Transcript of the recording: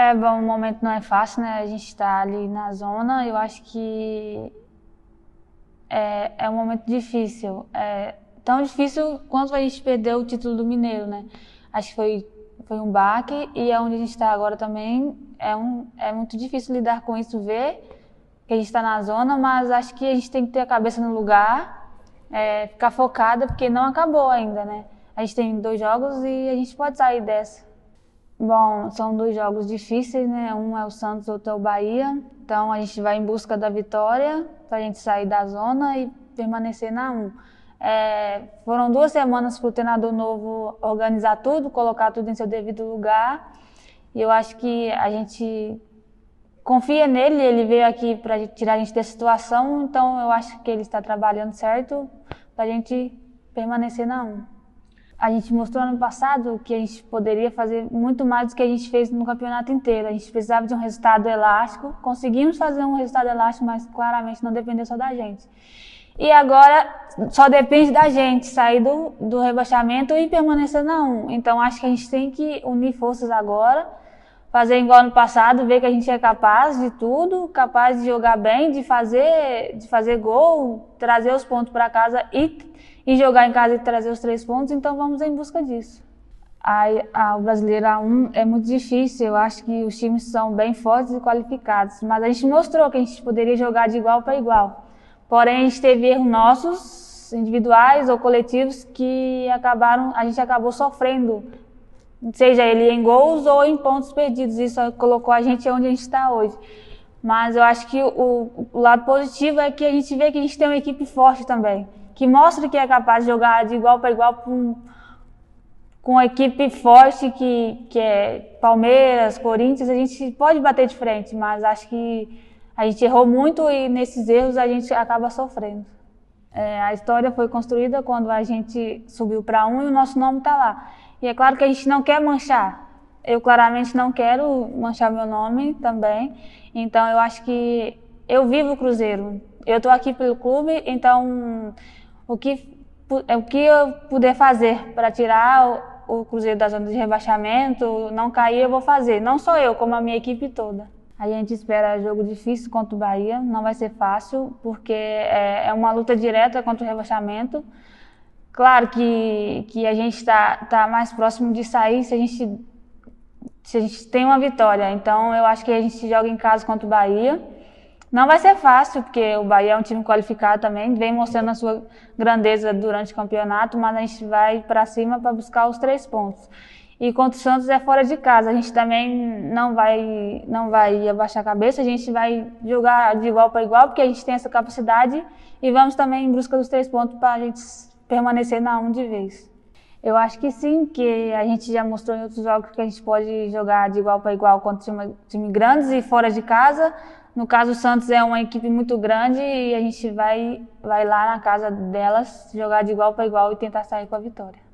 É bom, o momento não é fácil, né? A gente está ali na zona. Eu acho que é, é um momento difícil. É tão difícil quanto a gente perdeu o título do Mineiro, né? Acho que foi, foi um baque e é onde a gente está agora também. É, um, é muito difícil lidar com isso, ver que a gente está na zona, mas acho que a gente tem que ter a cabeça no lugar, é, ficar focada, porque não acabou ainda, né? A gente tem dois jogos e a gente pode sair dessa. Bom, são dois jogos difíceis, né? Um é o Santos, outro é o Bahia. Então a gente vai em busca da vitória para a gente sair da zona e permanecer na 1. É, foram duas semanas para o treinador novo organizar tudo, colocar tudo em seu devido lugar. E eu acho que a gente confia nele, ele veio aqui para tirar a gente dessa situação, então eu acho que ele está trabalhando certo para a gente permanecer na 1 a gente mostrou ano passado que a gente poderia fazer muito mais do que a gente fez no campeonato inteiro. A gente precisava de um resultado elástico, conseguimos fazer um resultado elástico, mas claramente não dependeu só da gente. E agora só depende da gente sair do, do rebaixamento e permanecer na 1. Então acho que a gente tem que unir forças agora, fazer igual no passado, ver que a gente é capaz de tudo, capaz de jogar bem, de fazer, de fazer gol, trazer os pontos para casa e e jogar em casa e trazer os três pontos, então vamos em busca disso. A, a, o Brasileiro A1 é muito difícil, eu acho que os times são bem fortes e qualificados, mas a gente mostrou que a gente poderia jogar de igual para igual. Porém, a gente teve erros nossos, individuais ou coletivos, que acabaram, a gente acabou sofrendo, seja ele em gols ou em pontos perdidos. Isso colocou a gente onde a gente está hoje. Mas eu acho que o, o lado positivo é que a gente vê que a gente tem uma equipe forte também que mostra que é capaz de jogar de igual para igual com, com uma equipe forte que, que é Palmeiras, Corinthians, a gente pode bater de frente, mas acho que a gente errou muito e nesses erros a gente acaba sofrendo. É, a história foi construída quando a gente subiu para um e o nosso nome está lá. E é claro que a gente não quer manchar. Eu claramente não quero manchar meu nome também. Então eu acho que eu vivo o Cruzeiro. Eu estou aqui pelo clube, então o que, é o que eu puder fazer para tirar o, o Cruzeiro da zona de rebaixamento, não cair, eu vou fazer. Não só eu, como a minha equipe toda. A gente espera jogo difícil contra o Bahia, não vai ser fácil, porque é, é uma luta direta contra o rebaixamento. Claro que, que a gente está tá mais próximo de sair se a, gente, se a gente tem uma vitória. Então eu acho que a gente joga em casa contra o Bahia. Não vai ser fácil, porque o Bahia é um time qualificado também, vem mostrando a sua grandeza durante o campeonato, mas a gente vai para cima para buscar os três pontos. E contra o Santos é fora de casa, a gente também não vai, não vai abaixar a cabeça, a gente vai jogar de igual para igual, porque a gente tem essa capacidade e vamos também em busca dos três pontos para a gente permanecer na um de vez. Eu acho que sim, que a gente já mostrou em outros jogos que a gente pode jogar de igual para igual contra time, time grandes e fora de casa, no caso, o Santos é uma equipe muito grande e a gente vai, vai lá na casa delas jogar de igual para igual e tentar sair com a vitória.